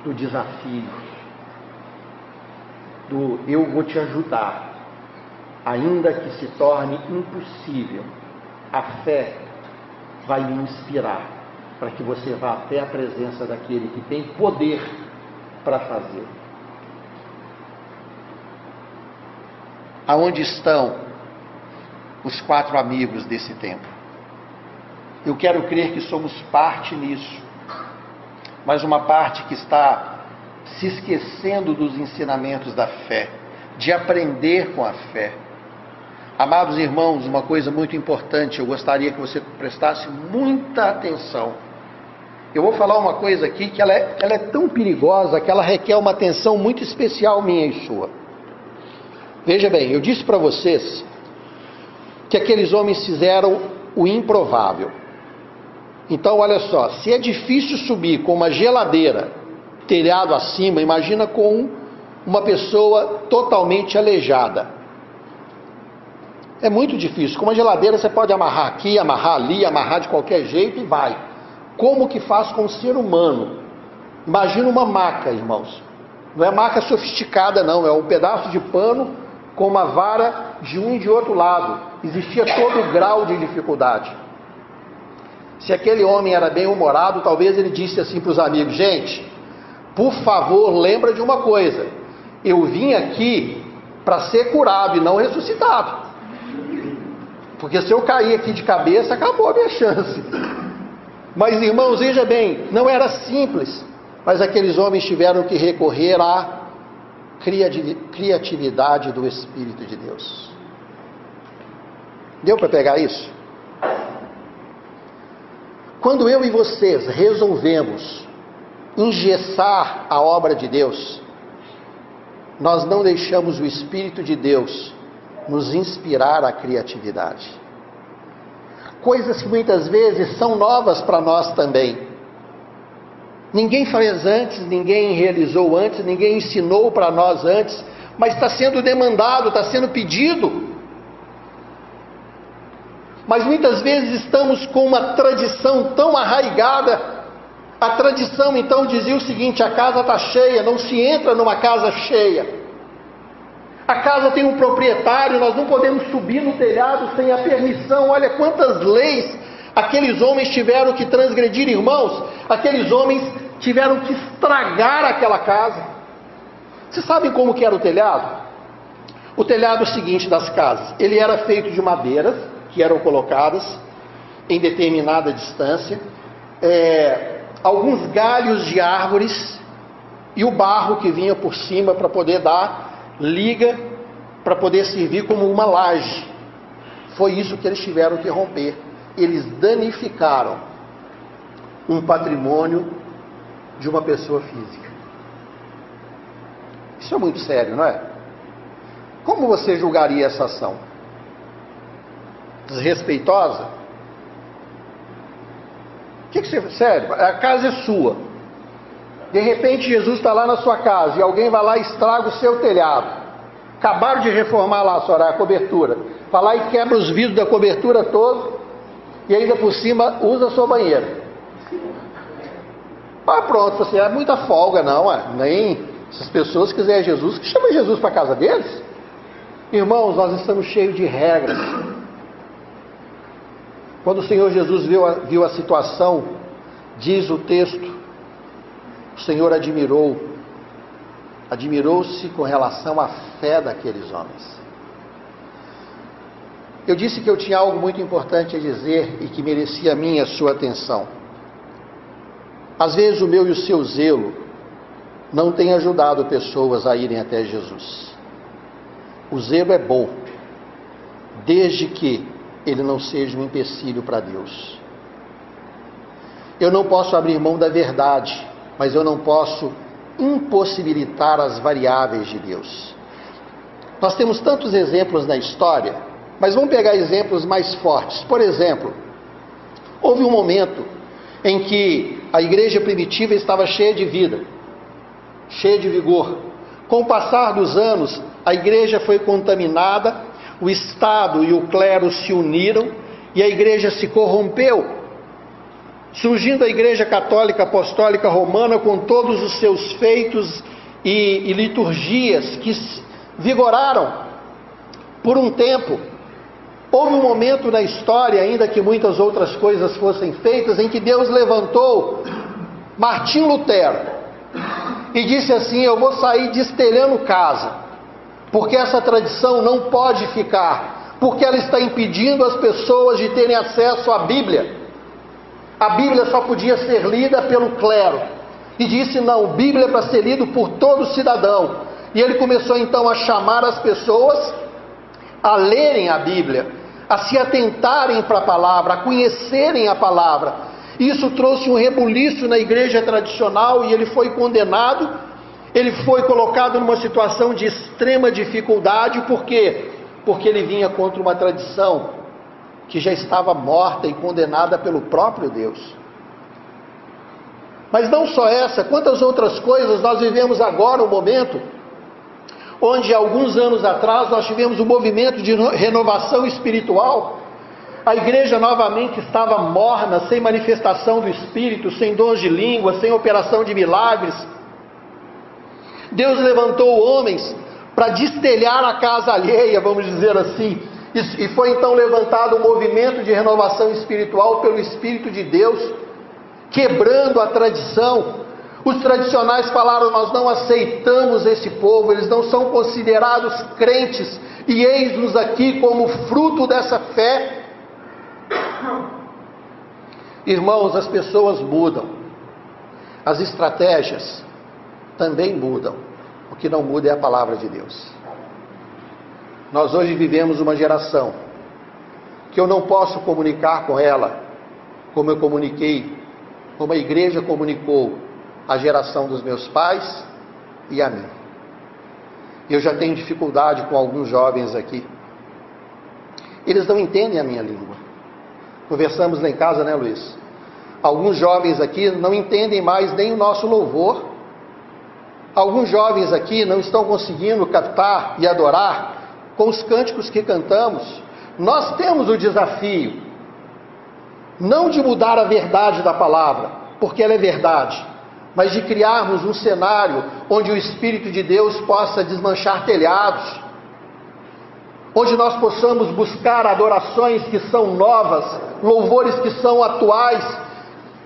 Speaker 1: do desafio, do eu vou te ajudar, ainda que se torne impossível. A fé vai me inspirar para que você vá até a presença daquele que tem poder para fazer. Aonde estão os quatro amigos desse tempo? Eu quero crer que somos parte nisso, mas uma parte que está se esquecendo dos ensinamentos da fé, de aprender com a fé. Amados irmãos, uma coisa muito importante, eu gostaria que você prestasse muita atenção. Eu vou falar uma coisa aqui que ela é, ela é tão perigosa que ela requer uma atenção muito especial minha e sua. Veja bem, eu disse para vocês que aqueles homens fizeram o improvável. Então, olha só, se é difícil subir com uma geladeira telhado acima, imagina com uma pessoa totalmente aleijada. É muito difícil. Com uma geladeira você pode amarrar aqui, amarrar ali, amarrar de qualquer jeito e vai. Como que faz com o ser humano? Imagina uma maca, irmãos. Não é maca sofisticada, não. É um pedaço de pano com uma vara de um e de outro lado. Existia todo o grau de dificuldade. Se aquele homem era bem humorado, talvez ele disse assim para os amigos: Gente, por favor, lembra de uma coisa. Eu vim aqui para ser curado e não ressuscitado. Porque se eu cair aqui de cabeça, acabou a minha chance. Mas irmãos, veja bem, não era simples, mas aqueles homens tiveram que recorrer à criatividade do Espírito de Deus. Deu para pegar isso? Quando eu e vocês resolvemos engessar a obra de Deus, nós não deixamos o Espírito de Deus nos inspirar a criatividade coisas que muitas vezes são novas para nós também. Ninguém fez antes, ninguém realizou antes, ninguém ensinou para nós antes, mas está sendo demandado, está sendo pedido. Mas muitas vezes estamos com uma tradição tão arraigada. A tradição então dizia o seguinte: a casa está cheia, não se entra numa casa cheia. A casa tem um proprietário, nós não podemos subir no telhado sem a permissão. Olha quantas leis aqueles homens tiveram que transgredir, irmãos. Aqueles homens tiveram que estragar aquela casa. Vocês sabem como que era o telhado? O telhado seguinte das casas, ele era feito de madeiras que eram colocadas em determinada distância, é, alguns galhos de árvores e o barro que vinha por cima para poder dar liga para poder servir como uma laje. Foi isso que eles tiveram que romper. Eles danificaram um patrimônio de uma pessoa física. Isso é muito sério, não é? Como você julgaria essa ação? Desrespeitosa? Que, que você. Sério, a casa é sua. De repente Jesus está lá na sua casa e alguém vai lá e estraga o seu telhado. Acabaram de reformar lá, Soraya, a cobertura. Vai lá e quebra os vidros da cobertura todo e ainda por cima usa a sua banheira. Ah, pronto, você é muita folga, não, é? nem essas pessoas quiserem Jesus, que chama Jesus para a casa deles. Irmãos, nós estamos cheios de regras. Quando o Senhor Jesus viu a, viu a situação, diz o texto, o Senhor admirou, admirou-se com relação à fé daqueles homens. Eu disse que eu tinha algo muito importante a dizer e que merecia a minha a sua atenção. Às vezes o meu e o seu zelo não tem ajudado pessoas a irem até Jesus. O zelo é bom, desde que ele não seja um empecilho para Deus. Eu não posso abrir mão da verdade, mas eu não posso impossibilitar as variáveis de Deus. Nós temos tantos exemplos na história, mas vamos pegar exemplos mais fortes. Por exemplo, houve um momento em que a igreja primitiva estava cheia de vida, cheia de vigor. Com o passar dos anos, a igreja foi contaminada, o Estado e o clero se uniram e a igreja se corrompeu surgindo a Igreja Católica Apostólica Romana com todos os seus feitos e, e liturgias que vigoraram por um tempo. Houve um momento na história, ainda que muitas outras coisas fossem feitas, em que Deus levantou Martim Lutero e disse assim: Eu vou sair destelhando casa, porque essa tradição não pode ficar, porque ela está impedindo as pessoas de terem acesso à Bíblia. A Bíblia só podia ser lida pelo clero. E disse: não, Bíblia é para ser lido por todo cidadão. E ele começou então a chamar as pessoas a lerem a Bíblia, a se atentarem para a palavra, a conhecerem a palavra. Isso trouxe um rebuliço na igreja tradicional e ele foi condenado. Ele foi colocado numa situação de extrema dificuldade, por quê? Porque ele vinha contra uma tradição que já estava morta e condenada pelo próprio Deus. Mas não só essa, quantas outras coisas nós vivemos agora um momento onde alguns anos atrás nós tivemos um movimento de renovação espiritual. A igreja novamente estava morna, sem manifestação do Espírito, sem dons de língua, sem operação de milagres. Deus levantou homens para destelhar a casa alheia, vamos dizer assim, e foi então levantado um movimento de renovação espiritual pelo Espírito de Deus, quebrando a tradição. Os tradicionais falaram: Nós não aceitamos esse povo, eles não são considerados crentes, e eis-nos aqui como fruto dessa fé. Irmãos, as pessoas mudam, as estratégias também mudam, o que não muda é a palavra de Deus. Nós hoje vivemos uma geração que eu não posso comunicar com ela como eu comuniquei, como a igreja comunicou a geração dos meus pais e a mim. Eu já tenho dificuldade com alguns jovens aqui. Eles não entendem a minha língua. Conversamos lá em casa, né, Luiz? Alguns jovens aqui não entendem mais nem o nosso louvor. Alguns jovens aqui não estão conseguindo captar e adorar com os cânticos que cantamos, Nós temos o desafio, não de mudar a verdade da palavra, porque ela é verdade, mas de criarmos um cenário onde o Espírito de Deus possa desmanchar telhados, onde nós possamos buscar adorações que são novas, louvores que são atuais,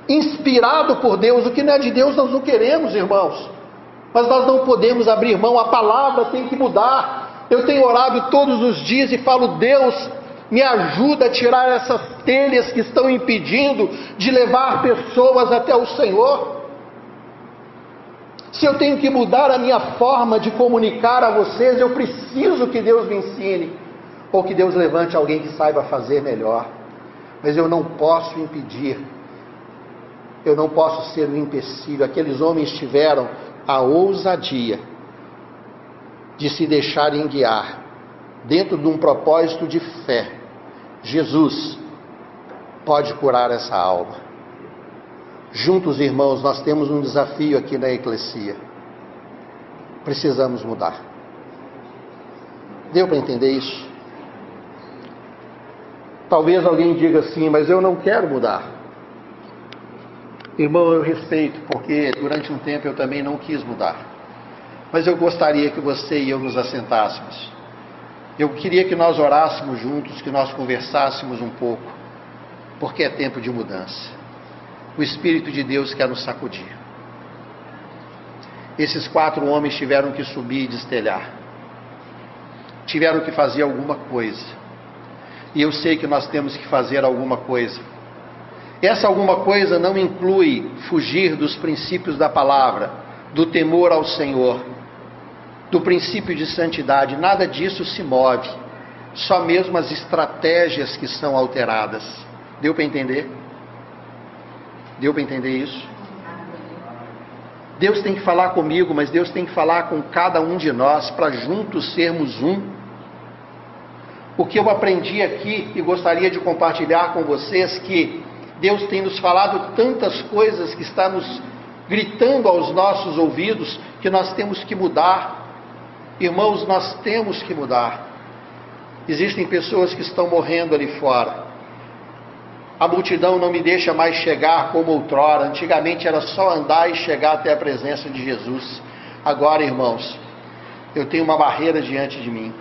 Speaker 1: inspirado por Deus. O que não é de Deus nós não queremos, irmãos. Mas nós não podemos abrir mão, a palavra tem que mudar. Eu tenho orado todos os dias e falo, Deus, me ajuda a tirar essas telhas que estão impedindo de levar pessoas até o Senhor. Se eu tenho que mudar a minha forma de comunicar a vocês, eu preciso que Deus me ensine, ou que Deus levante alguém que saiba fazer melhor. Mas eu não posso impedir, eu não posso ser um empecilho. Aqueles homens tiveram a ousadia de se deixarem guiar dentro de um propósito de fé. Jesus pode curar essa alma. Juntos, irmãos, nós temos um desafio aqui na Eclesia. Precisamos mudar. Deu para entender isso? Talvez alguém diga assim, mas eu não quero mudar. Irmão, eu respeito, porque durante um tempo eu também não quis mudar. Mas eu gostaria que você e eu nos assentássemos. Eu queria que nós orássemos juntos, que nós conversássemos um pouco, porque é tempo de mudança o Espírito de Deus quer nos sacudir. Esses quatro homens tiveram que subir e destelhar, tiveram que fazer alguma coisa, e eu sei que nós temos que fazer alguma coisa. Essa alguma coisa não inclui fugir dos princípios da palavra, do temor ao Senhor, do princípio de santidade, nada disso se move, só mesmo as estratégias que são alteradas. Deu para entender? Deu para entender isso? Deus tem que falar comigo, mas Deus tem que falar com cada um de nós para juntos sermos um. O que eu aprendi aqui e gostaria de compartilhar com vocês que Deus tem nos falado tantas coisas que está nos gritando aos nossos ouvidos que nós temos que mudar. Irmãos, nós temos que mudar. Existem pessoas que estão morrendo ali fora. A multidão não me deixa mais chegar como outrora. Antigamente era só andar e chegar até a presença de Jesus. Agora, irmãos, eu tenho uma barreira diante de mim.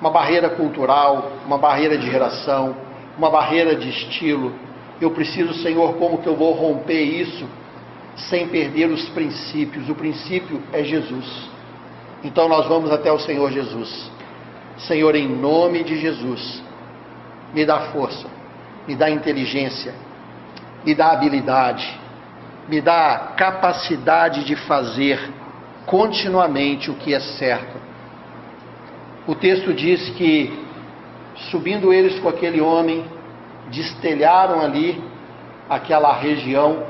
Speaker 1: Uma barreira cultural, uma barreira de geração, uma barreira de estilo. Eu preciso, Senhor, como que eu vou romper isso sem perder os princípios? O princípio é Jesus. Então nós vamos até o Senhor Jesus. Senhor, em nome de Jesus, me dá força me dá inteligência, me dá habilidade, me dá capacidade de fazer continuamente o que é certo. O texto diz que, subindo eles com aquele homem, destelharam ali aquela região.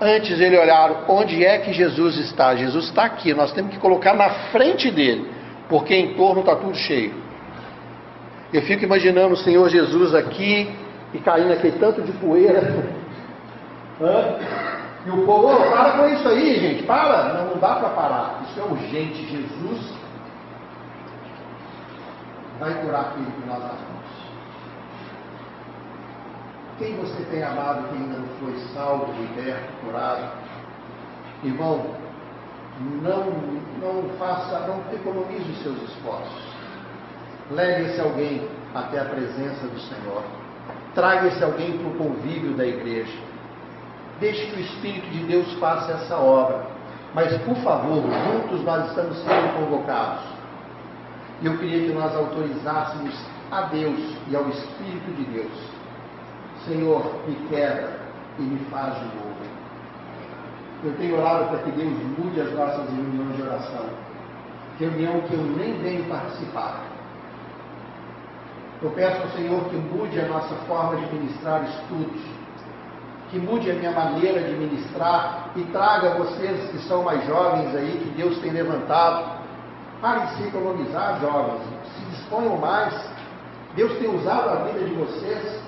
Speaker 1: Antes ele olharam onde é que Jesus está. Jesus está aqui, nós temos que colocar na frente dele, porque em torno está tudo cheio. Eu fico imaginando o Senhor Jesus aqui, e caindo aquele tanto de poeira. E o povo, oh, para com isso aí, gente, para. Não, não dá para parar. Isso é urgente. Jesus vai curar aquilo que nós. Quem você tem amado que ainda não foi salvo, liberto, curado? Irmão, não, não faça, não economize os seus esforços. Leve esse alguém até a presença do Senhor. Traga esse alguém para o convívio da igreja. Deixe que o Espírito de Deus faça essa obra. Mas, por favor, juntos nós estamos sendo convocados. E eu queria que nós autorizássemos a Deus e ao Espírito de Deus. Senhor, me quebra e me faz de novo. Eu tenho orado para que Deus mude as nossas reuniões de oração. Reunião que eu nem venho participar eu peço ao Senhor que mude a nossa forma de ministrar estudos, que mude a minha maneira de ministrar e traga vocês que são mais jovens aí, que Deus tem levantado, para de se economizar, jovens, se disponham mais. Deus tem usado a vida de vocês.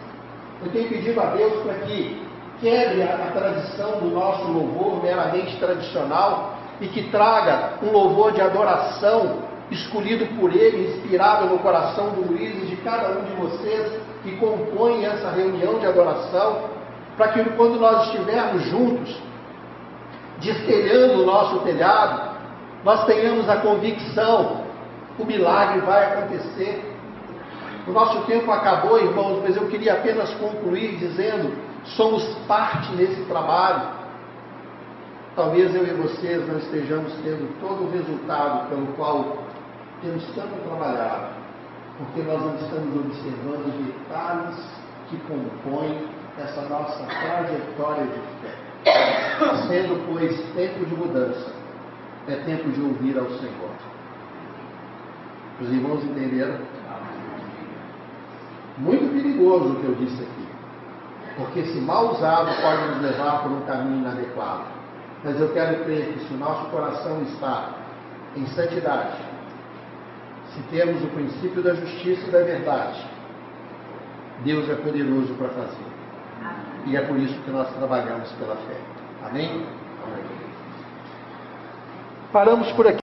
Speaker 1: Eu tenho pedido a Deus para que quebre a, a tradição do nosso louvor meramente tradicional e que traga um louvor de adoração escolhido por Ele, inspirado no coração do Luiz e de cada um de vocês que compõem essa reunião de adoração, para que quando nós estivermos juntos, destelhando o nosso telhado, nós tenhamos a convicção, o milagre vai acontecer. O nosso tempo acabou, irmãos, mas eu queria apenas concluir dizendo: somos parte nesse trabalho. Talvez eu e vocês não estejamos tendo todo o resultado pelo qual temos tanto trabalhado, porque nós não estamos observando detalhes que compõem essa nossa trajetória de fé. Sendo, pois, tempo de mudança, é tempo de ouvir ao Senhor. Os irmãos entenderam? Muito perigoso o que eu disse aqui. Porque se mal usado pode nos levar por um caminho inadequado. Mas eu quero crer que se o nosso coração está em santidade, se temos o princípio da justiça e da verdade, Deus é poderoso para fazer. E é por isso que nós trabalhamos pela fé. Amém? Amém. Paramos por aqui.